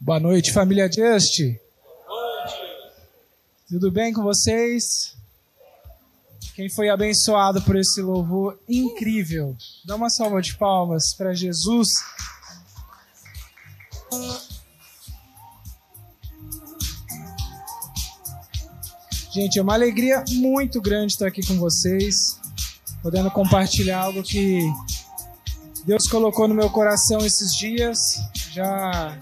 Boa noite, família Just. Tudo bem com vocês? Quem foi abençoado por esse louvor incrível? Dá uma salva de palmas para Jesus. Gente, é uma alegria muito grande estar aqui com vocês, podendo compartilhar algo que Deus colocou no meu coração esses dias, já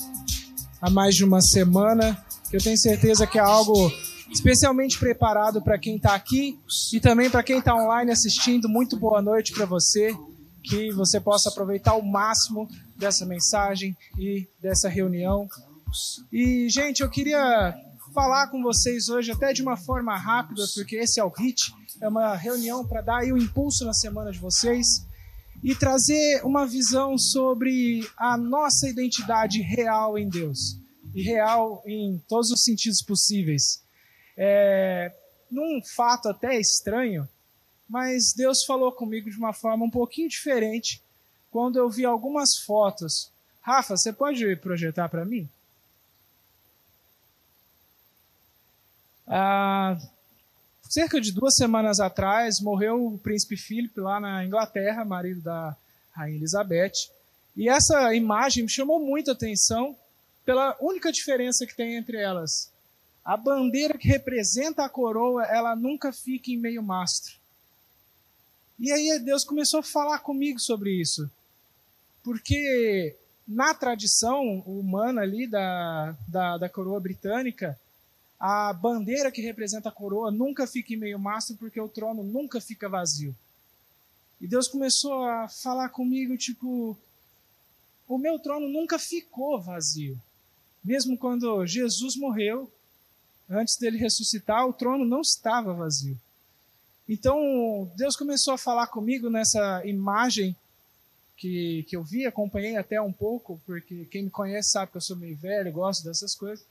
há mais de uma semana, que eu tenho certeza que é algo especialmente preparado para quem está aqui e também para quem está online assistindo. Muito boa noite para você, que você possa aproveitar o máximo dessa mensagem e dessa reunião. E, gente, eu queria falar com vocês hoje até de uma forma rápida, porque esse é o HIT, é uma reunião para dar aí o um impulso na semana de vocês e trazer uma visão sobre a nossa identidade real em Deus e real em todos os sentidos possíveis. É, num fato até estranho, mas Deus falou comigo de uma forma um pouquinho diferente quando eu vi algumas fotos. Rafa, você pode projetar para mim? Ah, cerca de duas semanas atrás, morreu o príncipe Philip lá na Inglaterra, marido da rainha Elizabeth. E essa imagem me chamou muita atenção pela única diferença que tem entre elas. A bandeira que representa a coroa, ela nunca fica em meio mastro. E aí Deus começou a falar comigo sobre isso. Porque na tradição humana ali da, da, da coroa britânica, a bandeira que representa a coroa nunca fica em meio mastro porque o trono nunca fica vazio. E Deus começou a falar comigo, tipo, o meu trono nunca ficou vazio. Mesmo quando Jesus morreu, antes dele ressuscitar, o trono não estava vazio. Então, Deus começou a falar comigo nessa imagem que, que eu vi, acompanhei até um pouco, porque quem me conhece sabe que eu sou meio velho, gosto dessas coisas.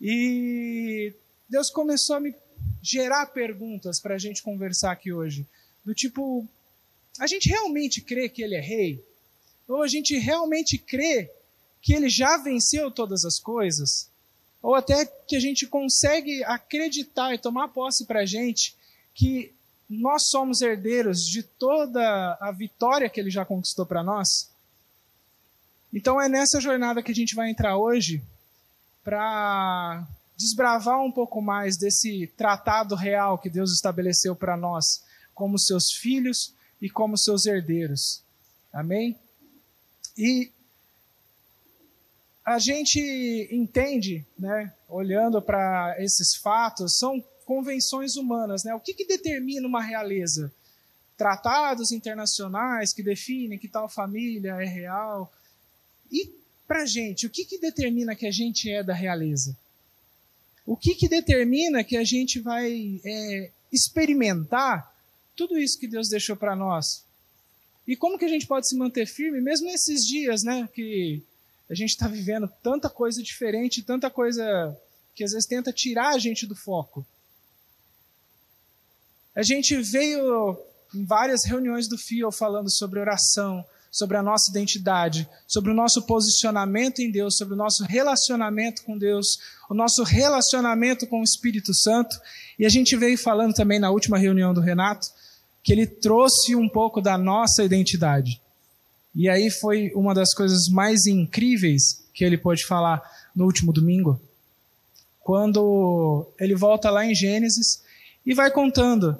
E Deus começou a me gerar perguntas para a gente conversar aqui hoje. Do tipo, a gente realmente crê que ele é rei? Ou a gente realmente crê que ele já venceu todas as coisas? Ou até que a gente consegue acreditar e tomar posse para a gente que nós somos herdeiros de toda a vitória que ele já conquistou para nós? Então é nessa jornada que a gente vai entrar hoje para desbravar um pouco mais desse tratado real que Deus estabeleceu para nós, como seus filhos e como seus herdeiros. Amém? E a gente entende, né, olhando para esses fatos, são convenções humanas. Né? O que, que determina uma realeza? Tratados internacionais que definem que tal família é real. E para a gente, o que, que determina que a gente é da realeza? O que, que determina que a gente vai é, experimentar tudo isso que Deus deixou para nós? E como que a gente pode se manter firme, mesmo nesses dias, né, que a gente está vivendo tanta coisa diferente, tanta coisa que às vezes tenta tirar a gente do foco. A gente veio em várias reuniões do FIO falando sobre oração, sobre a nossa identidade, sobre o nosso posicionamento em Deus, sobre o nosso relacionamento com Deus, o nosso relacionamento com o Espírito Santo. E a gente veio falando também na última reunião do Renato que ele trouxe um pouco da nossa identidade. E aí foi uma das coisas mais incríveis que ele pôde falar no último domingo, quando ele volta lá em Gênesis e vai contando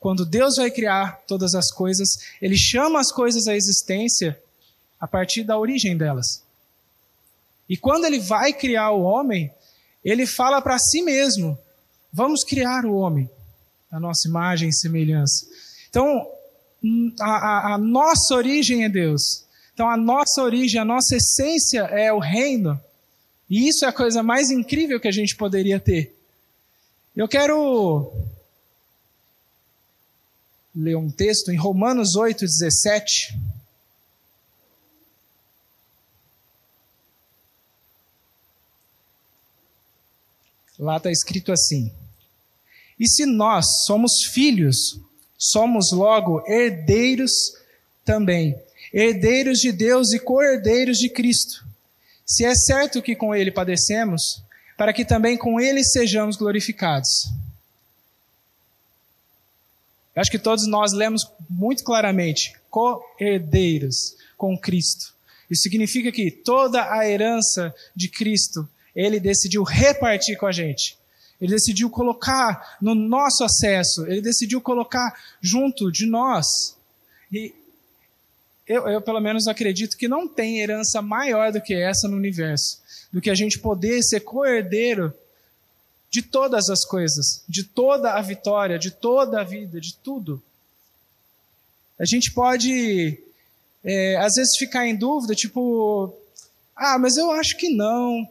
quando Deus vai criar todas as coisas, ele chama as coisas à existência a partir da origem delas. E quando ele vai criar o homem, ele fala para si mesmo: vamos criar o homem, a nossa imagem e semelhança. Então, a, a, a nossa origem é Deus. Então, a nossa origem, a nossa essência é o reino. E isso é a coisa mais incrível que a gente poderia ter. Eu quero ler um texto em Romanos 8, 17. Lá está escrito assim: E se nós somos filhos, somos logo herdeiros também, herdeiros de Deus e co-herdeiros de Cristo. Se é certo que com ele padecemos, para que também com ele sejamos glorificados. Eu acho que todos nós lemos muito claramente: co-herdeiros com Cristo. Isso significa que toda a herança de Cristo, ele decidiu repartir com a gente. Ele decidiu colocar no nosso acesso, ele decidiu colocar junto de nós. E eu, eu, pelo menos, acredito que não tem herança maior do que essa no universo do que a gente poder ser co-herdeiro de todas as coisas, de toda a vitória, de toda a vida, de tudo. A gente pode, é, às vezes, ficar em dúvida, tipo, ah, mas eu acho que não.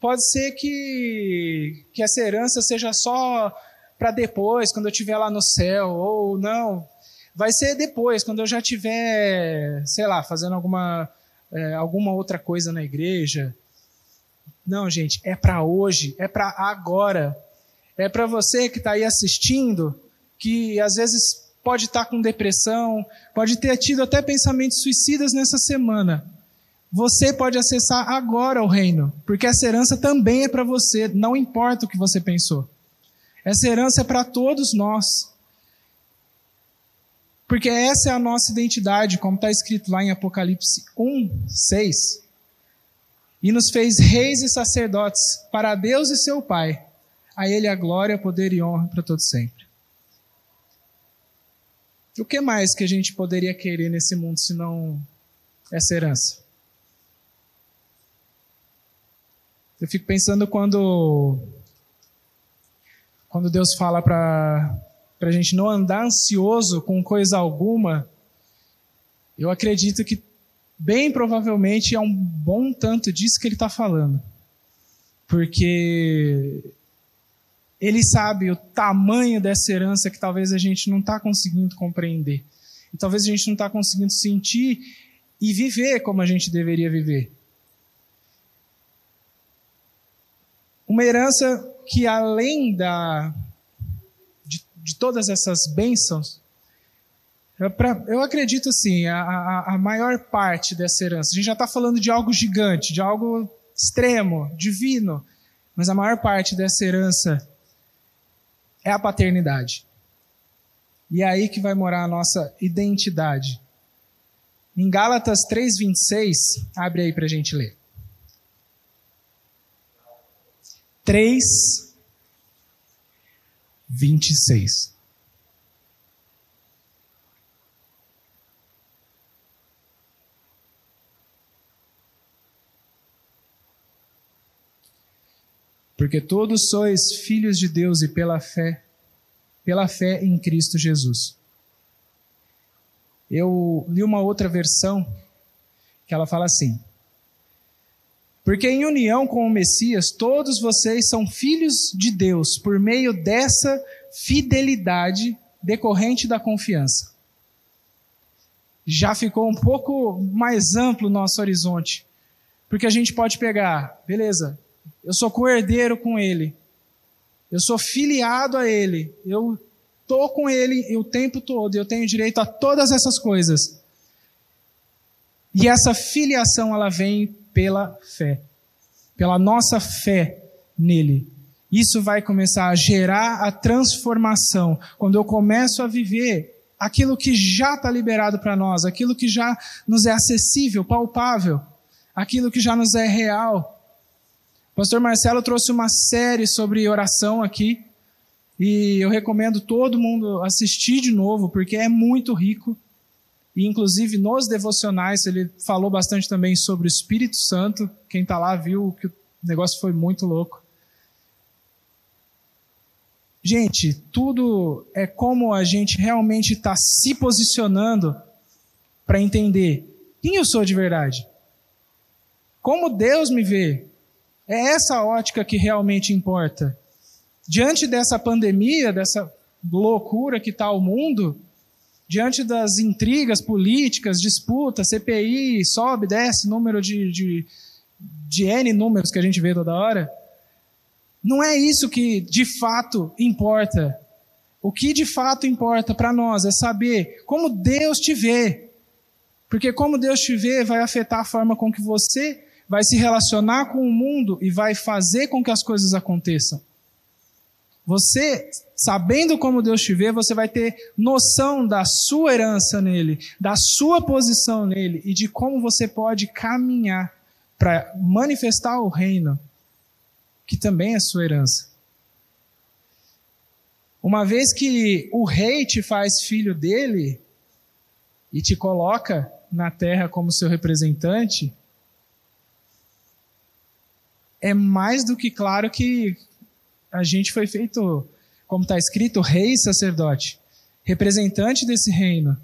Pode ser que, que essa herança seja só para depois, quando eu estiver lá no céu, ou não, vai ser depois, quando eu já estiver, sei lá, fazendo alguma, é, alguma outra coisa na igreja. Não, gente, é para hoje, é para agora. É para você que está aí assistindo, que às vezes pode estar tá com depressão, pode ter tido até pensamentos suicidas nessa semana. Você pode acessar agora o reino, porque essa herança também é para você, não importa o que você pensou. Essa herança é para todos nós. Porque essa é a nossa identidade, como está escrito lá em Apocalipse 1, 6 e nos fez reis e sacerdotes para Deus e seu Pai. A Ele a glória, poder e honra para todos sempre. O que mais que a gente poderia querer nesse mundo se não essa herança? Eu fico pensando quando quando Deus fala para a gente não andar ansioso com coisa alguma, eu acredito que bem provavelmente é um bom tanto disso que ele está falando. Porque ele sabe o tamanho dessa herança que talvez a gente não está conseguindo compreender. E talvez a gente não está conseguindo sentir e viver como a gente deveria viver. Uma herança que, além da, de, de todas essas bênçãos, eu, pra, eu acredito assim, a, a, a, maior parte dessa herança. A gente já está falando de algo gigante, de algo extremo, divino, mas a maior parte dessa herança é a paternidade. E é aí que vai morar a nossa identidade. Em Gálatas 3,26, abre aí para a gente ler. 3, 26. Porque todos sois filhos de Deus e pela fé, pela fé em Cristo Jesus. Eu li uma outra versão que ela fala assim: Porque em união com o Messias, todos vocês são filhos de Deus por meio dessa fidelidade decorrente da confiança. Já ficou um pouco mais amplo o nosso horizonte, porque a gente pode pegar, beleza, eu sou co-herdeiro com Ele. Eu sou filiado a Ele. Eu estou com Ele o tempo todo. Eu tenho direito a todas essas coisas. E essa filiação, ela vem pela fé. Pela nossa fé nele. Isso vai começar a gerar a transformação. Quando eu começo a viver aquilo que já está liberado para nós, aquilo que já nos é acessível, palpável, aquilo que já nos é real. Pastor Marcelo trouxe uma série sobre oração aqui. E eu recomendo todo mundo assistir de novo, porque é muito rico. E, inclusive, nos devocionais, ele falou bastante também sobre o Espírito Santo. Quem está lá viu que o negócio foi muito louco. Gente, tudo é como a gente realmente está se posicionando para entender quem eu sou de verdade. Como Deus me vê. É essa ótica que realmente importa. Diante dessa pandemia, dessa loucura que está o mundo, diante das intrigas políticas, disputas, CPI, sobe, desce, número de, de, de N números que a gente vê toda hora, não é isso que de fato importa. O que de fato importa para nós é saber como Deus te vê. Porque como Deus te vê vai afetar a forma com que você vai se relacionar com o mundo e vai fazer com que as coisas aconteçam. Você, sabendo como Deus te vê, você vai ter noção da sua herança nele, da sua posição nele e de como você pode caminhar para manifestar o reino, que também é sua herança. Uma vez que o rei te faz filho dele e te coloca na terra como seu representante, é mais do que claro que a gente foi feito, como está escrito, rei e sacerdote, representante desse reino.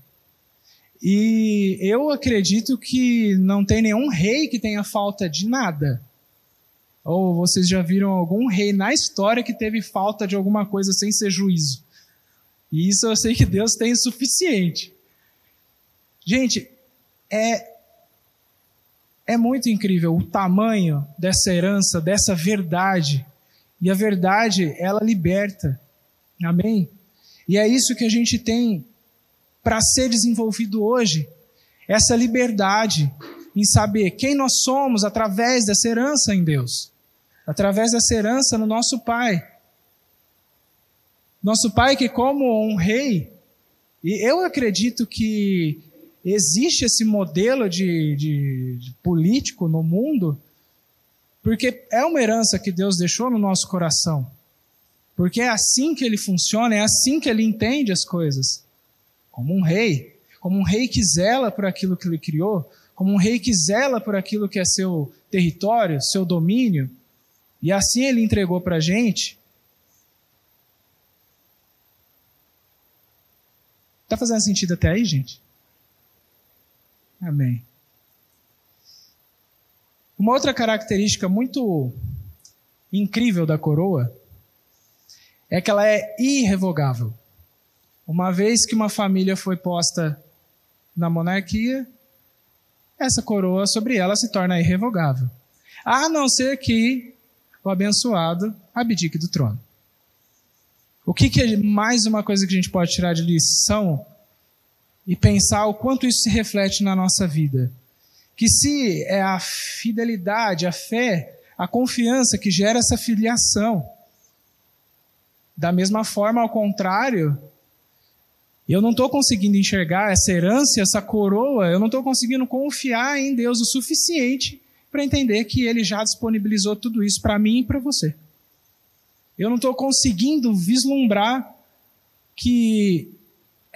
E eu acredito que não tem nenhum rei que tenha falta de nada. Ou vocês já viram algum rei na história que teve falta de alguma coisa sem ser juízo? E isso eu sei que Deus tem o suficiente. Gente, é é muito incrível o tamanho dessa herança, dessa verdade. E a verdade, ela liberta. Amém? E é isso que a gente tem para ser desenvolvido hoje. Essa liberdade em saber quem nós somos através dessa herança em Deus. Através dessa herança no nosso Pai. Nosso Pai que como um rei, e eu acredito que existe esse modelo de, de, de político no mundo, porque é uma herança que Deus deixou no nosso coração. Porque é assim que ele funciona, é assim que ele entende as coisas. Como um rei, como um rei que zela por aquilo que ele criou, como um rei que zela por aquilo que é seu território, seu domínio, e assim ele entregou para a gente. Está fazendo sentido até aí, gente? Amém. Uma outra característica muito incrível da coroa é que ela é irrevogável. Uma vez que uma família foi posta na monarquia, essa coroa sobre ela se torna irrevogável. A não ser que o abençoado abdique do trono. O que, que é mais uma coisa que a gente pode tirar de lição e pensar o quanto isso se reflete na nossa vida. Que se é a fidelidade, a fé, a confiança que gera essa filiação. Da mesma forma, ao contrário, eu não estou conseguindo enxergar essa herança, essa coroa, eu não estou conseguindo confiar em Deus o suficiente para entender que Ele já disponibilizou tudo isso para mim e para você. Eu não estou conseguindo vislumbrar que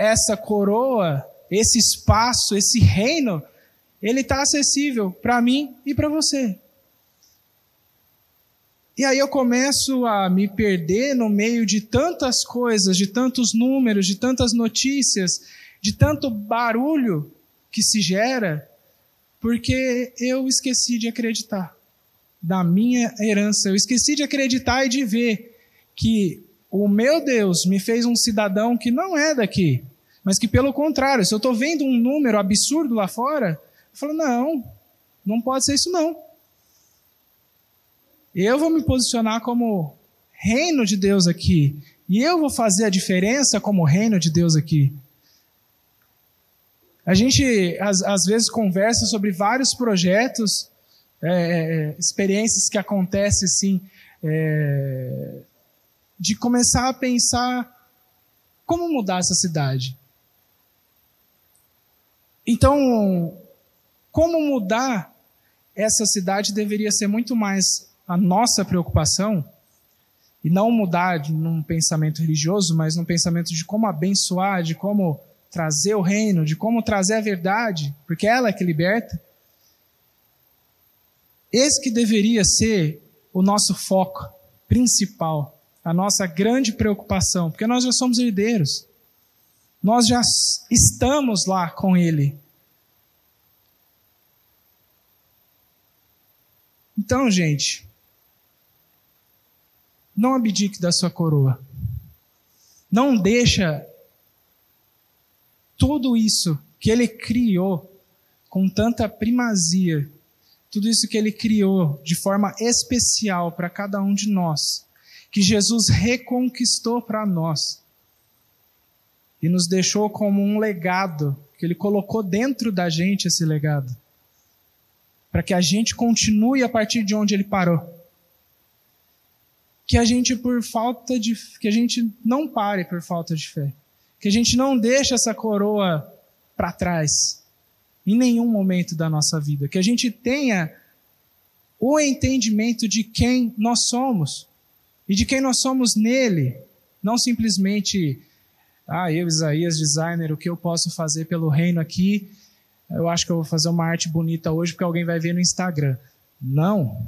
essa coroa, esse espaço, esse reino, ele está acessível para mim e para você. E aí eu começo a me perder no meio de tantas coisas, de tantos números, de tantas notícias, de tanto barulho que se gera, porque eu esqueci de acreditar da minha herança. Eu esqueci de acreditar e de ver que o meu Deus me fez um cidadão que não é daqui, mas que, pelo contrário, se eu estou vendo um número absurdo lá fora, eu falo: não, não pode ser isso, não. Eu vou me posicionar como reino de Deus aqui. E eu vou fazer a diferença como reino de Deus aqui. A gente, às, às vezes, conversa sobre vários projetos, é, é experiências que acontecem assim, é, de começar a pensar como mudar essa cidade. Então, como mudar essa cidade deveria ser muito mais a nossa preocupação, e não mudar num pensamento religioso, mas num pensamento de como abençoar, de como trazer o reino, de como trazer a verdade, porque ela é que liberta. Esse que deveria ser o nosso foco principal, a nossa grande preocupação, porque nós já somos herdeiros. Nós já estamos lá com Ele. Então, gente, não abdique da sua coroa. Não deixa tudo isso que ele criou com tanta primazia, tudo isso que ele criou de forma especial para cada um de nós, que Jesus reconquistou para nós e nos deixou como um legado que Ele colocou dentro da gente esse legado. Para que a gente continue a partir de onde Ele parou. Que a gente, por falta de. que a gente não pare por falta de fé. Que a gente não deixe essa coroa para trás. Em nenhum momento da nossa vida. Que a gente tenha o entendimento de quem nós somos. E de quem nós somos nele. Não simplesmente ah, eu, Isaías, designer, o que eu posso fazer pelo reino aqui? Eu acho que eu vou fazer uma arte bonita hoje porque alguém vai ver no Instagram. Não.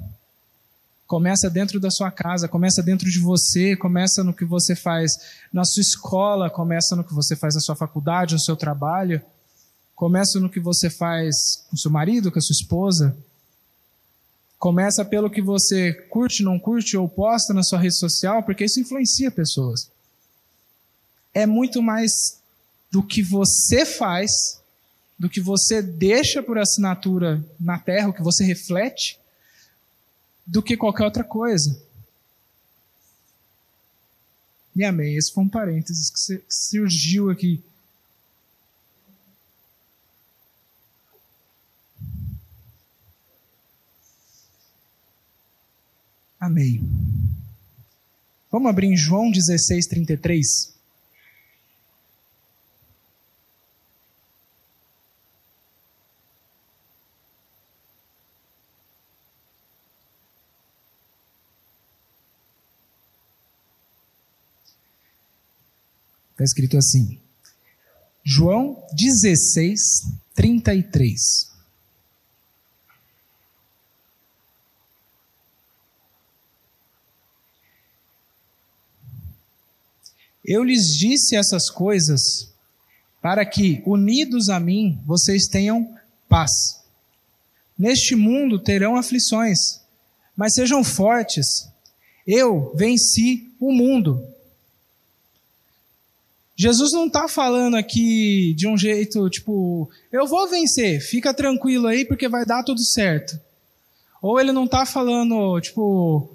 Começa dentro da sua casa, começa dentro de você, começa no que você faz na sua escola, começa no que você faz na sua faculdade, no seu trabalho, começa no que você faz com seu marido, com a sua esposa. Começa pelo que você curte, não curte ou posta na sua rede social, porque isso influencia pessoas é muito mais do que você faz, do que você deixa por assinatura na terra, o que você reflete, do que qualquer outra coisa. E amém. Esse foi um parênteses que surgiu aqui. Amém. Vamos abrir em João 16, 33. Está escrito assim. João 16, 33. Eu lhes disse essas coisas para que, unidos a mim, vocês tenham paz. Neste mundo terão aflições, mas sejam fortes. Eu venci o mundo. Jesus não está falando aqui de um jeito tipo, eu vou vencer, fica tranquilo aí porque vai dar tudo certo. Ou ele não está falando, tipo,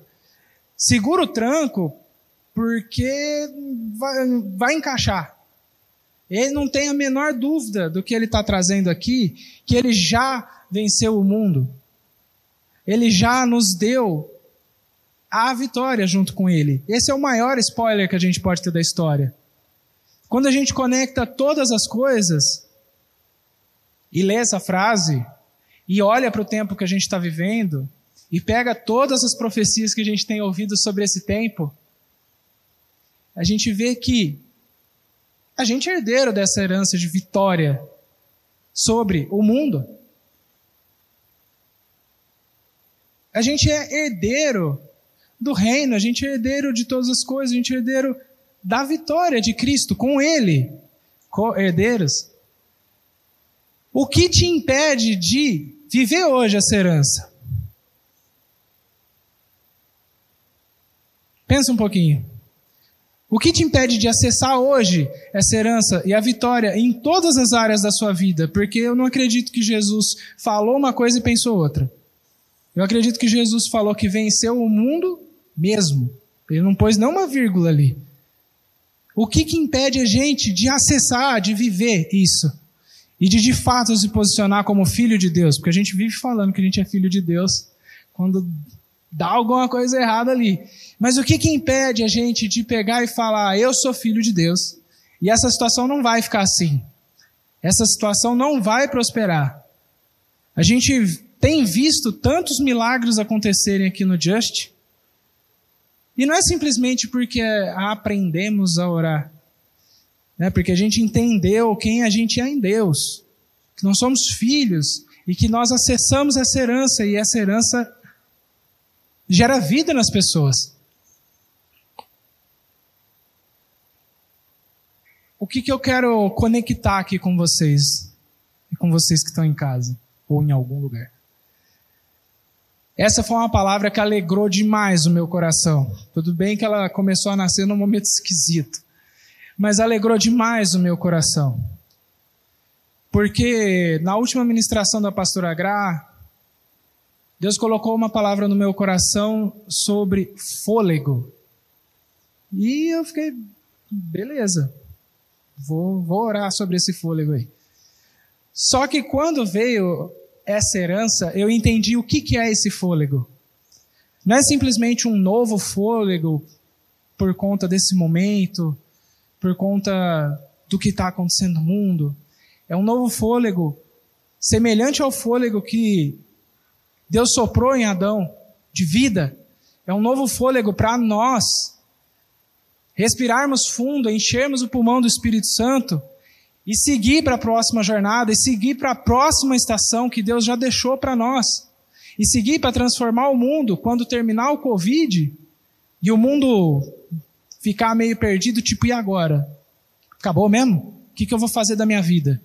segura o tranco porque vai, vai encaixar. Ele não tem a menor dúvida do que ele está trazendo aqui, que ele já venceu o mundo. Ele já nos deu a vitória junto com ele. Esse é o maior spoiler que a gente pode ter da história. Quando a gente conecta todas as coisas e lê essa frase e olha para o tempo que a gente está vivendo e pega todas as profecias que a gente tem ouvido sobre esse tempo, a gente vê que a gente é herdeiro dessa herança de vitória sobre o mundo. A gente é herdeiro do reino, a gente é herdeiro de todas as coisas, a gente é herdeiro da vitória de Cristo com Ele, herdeiros. O que te impede de viver hoje essa herança? Pensa um pouquinho. O que te impede de acessar hoje essa herança e a vitória em todas as áreas da sua vida? Porque eu não acredito que Jesus falou uma coisa e pensou outra. Eu acredito que Jesus falou que venceu o mundo mesmo. Ele não pôs nenhuma vírgula ali. O que, que impede a gente de acessar, de viver isso? E de de fato se posicionar como filho de Deus? Porque a gente vive falando que a gente é filho de Deus quando dá alguma coisa errada ali. Mas o que, que impede a gente de pegar e falar, eu sou filho de Deus? E essa situação não vai ficar assim. Essa situação não vai prosperar. A gente tem visto tantos milagres acontecerem aqui no Just, e não é simplesmente porque aprendemos a orar, né? porque a gente entendeu quem a gente é em Deus, que nós somos filhos e que nós acessamos essa herança e essa herança gera vida nas pessoas. O que, que eu quero conectar aqui com vocês e com vocês que estão em casa ou em algum lugar? Essa foi uma palavra que alegrou demais o meu coração. Tudo bem que ela começou a nascer num momento esquisito, mas alegrou demais o meu coração. Porque na última ministração da pastora Gra, Deus colocou uma palavra no meu coração sobre fôlego. E eu fiquei, beleza, vou, vou orar sobre esse fôlego aí. Só que quando veio essa herança, eu entendi o que, que é esse fôlego. Não é simplesmente um novo fôlego por conta desse momento, por conta do que está acontecendo no mundo. É um novo fôlego semelhante ao fôlego que Deus soprou em Adão de vida. É um novo fôlego para nós respirarmos fundo, enchermos o pulmão do Espírito Santo e seguir para a próxima jornada, e seguir para a próxima estação que Deus já deixou para nós, e seguir para transformar o mundo quando terminar o Covid e o mundo ficar meio perdido, tipo, e agora? Acabou mesmo? O que, que eu vou fazer da minha vida?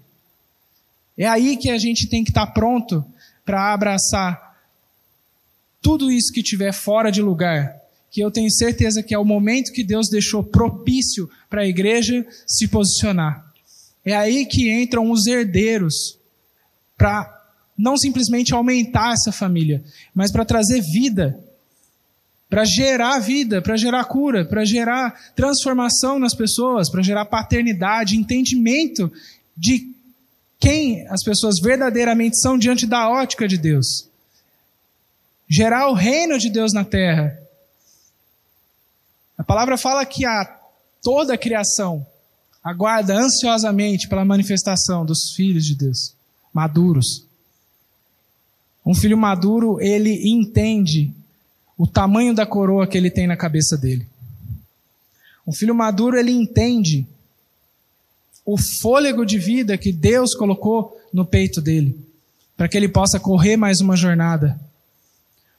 É aí que a gente tem que estar tá pronto para abraçar tudo isso que tiver fora de lugar, que eu tenho certeza que é o momento que Deus deixou propício para a igreja se posicionar. É aí que entram os herdeiros para não simplesmente aumentar essa família, mas para trazer vida, para gerar vida, para gerar cura, para gerar transformação nas pessoas, para gerar paternidade, entendimento de quem as pessoas verdadeiramente são diante da ótica de Deus. Gerar o reino de Deus na terra. A palavra fala que a toda a criação aguarda ansiosamente pela manifestação dos filhos de Deus, maduros. Um filho maduro, ele entende o tamanho da coroa que ele tem na cabeça dele. Um filho maduro, ele entende o fôlego de vida que Deus colocou no peito dele, para que ele possa correr mais uma jornada.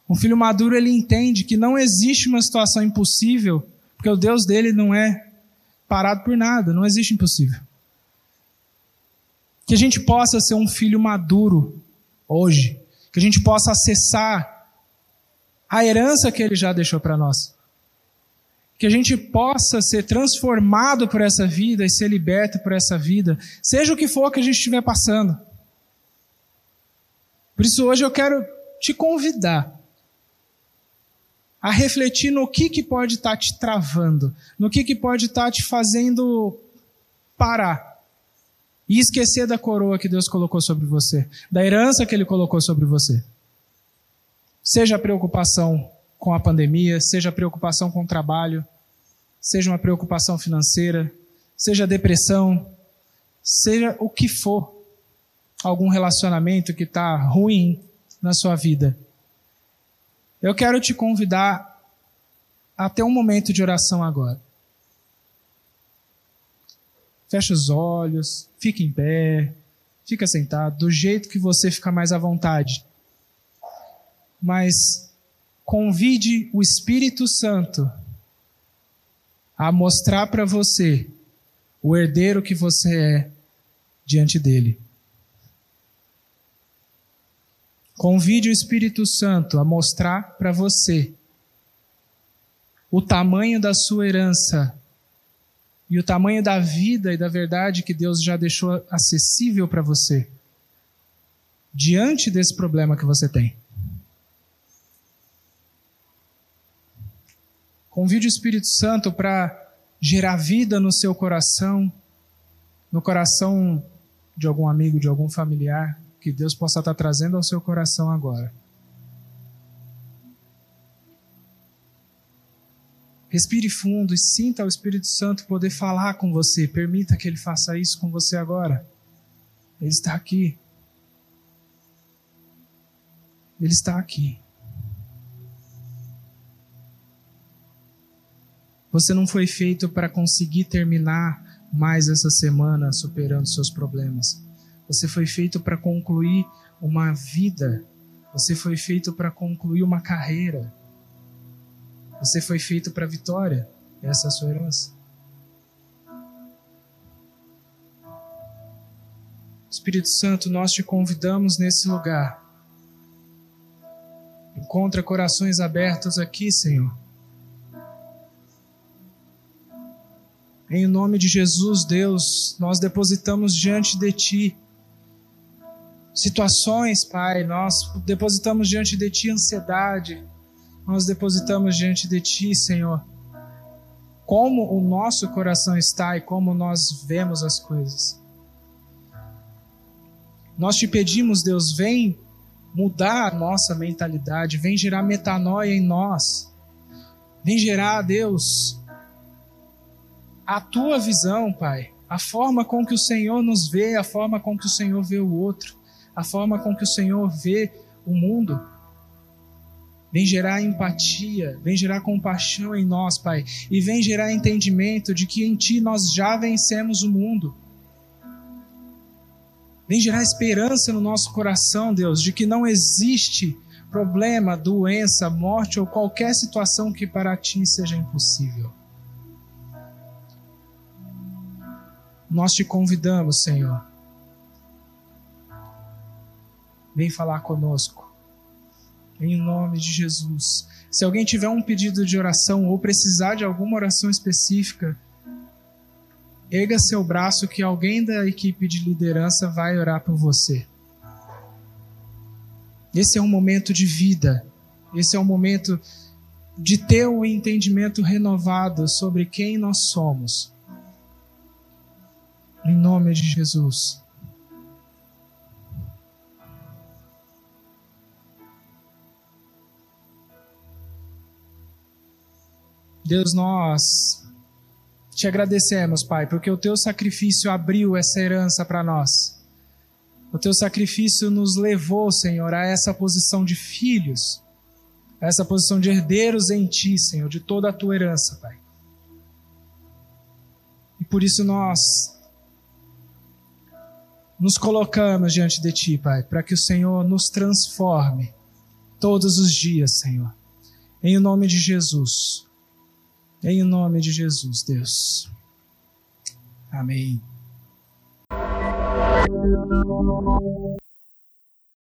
Um filho maduro, ele entende que não existe uma situação impossível, porque o Deus dele não é parado por nada, não existe impossível. Que a gente possa ser um filho maduro hoje, que a gente possa acessar a herança que ele já deixou para nós. Que a gente possa ser transformado por essa vida e ser liberto por essa vida, seja o que for que a gente estiver passando. Por isso hoje eu quero te convidar a refletir no que, que pode estar tá te travando, no que, que pode estar tá te fazendo parar e esquecer da coroa que Deus colocou sobre você, da herança que Ele colocou sobre você. Seja a preocupação com a pandemia, seja a preocupação com o trabalho, seja uma preocupação financeira, seja depressão, seja o que for, algum relacionamento que está ruim na sua vida. Eu quero te convidar a ter um momento de oração agora. Feche os olhos, fique em pé, fica sentado, do jeito que você fica mais à vontade. Mas convide o Espírito Santo a mostrar para você o herdeiro que você é diante dele. Convide o Espírito Santo a mostrar para você o tamanho da sua herança e o tamanho da vida e da verdade que Deus já deixou acessível para você diante desse problema que você tem. Convide o Espírito Santo para gerar vida no seu coração, no coração de algum amigo, de algum familiar que Deus possa estar trazendo ao seu coração agora. Respire fundo e sinta o Espírito Santo poder falar com você. Permita que ele faça isso com você agora. Ele está aqui. Ele está aqui. Você não foi feito para conseguir terminar mais essa semana superando seus problemas. Você foi feito para concluir uma vida. Você foi feito para concluir uma carreira. Você foi feito para vitória. Essa é a sua herança. Espírito Santo, nós te convidamos nesse lugar. Encontra corações abertos aqui, Senhor. Em nome de Jesus, Deus, nós depositamos diante de Ti situações, Pai, nós depositamos diante de Ti ansiedade, nós depositamos diante de Ti, Senhor, como o nosso coração está e como nós vemos as coisas. Nós te pedimos, Deus, vem mudar a nossa mentalidade, vem gerar metanoia em nós. Vem gerar, Deus, a tua visão, Pai, a forma com que o Senhor nos vê, a forma com que o Senhor vê o outro, a forma com que o Senhor vê o mundo. Vem gerar empatia, vem gerar compaixão em nós, Pai, e vem gerar entendimento de que em Ti nós já vencemos o mundo. Vem gerar esperança no nosso coração, Deus, de que não existe problema, doença, morte ou qualquer situação que para Ti seja impossível. Nós te convidamos, Senhor. Vem falar conosco. Em nome de Jesus. Se alguém tiver um pedido de oração ou precisar de alguma oração específica, erga seu braço que alguém da equipe de liderança vai orar por você. Esse é um momento de vida. Esse é um momento de ter o um entendimento renovado sobre quem nós somos em nome de Jesus. Deus, nós te agradecemos, Pai, porque o teu sacrifício abriu essa herança para nós. O teu sacrifício nos levou, Senhor, a essa posição de filhos, a essa posição de herdeiros em ti, Senhor, de toda a tua herança, Pai. E por isso nós nos colocamos diante de Ti, Pai, para que o Senhor nos transforme todos os dias, Senhor. Em nome de Jesus. Em nome de Jesus, Deus. Amém.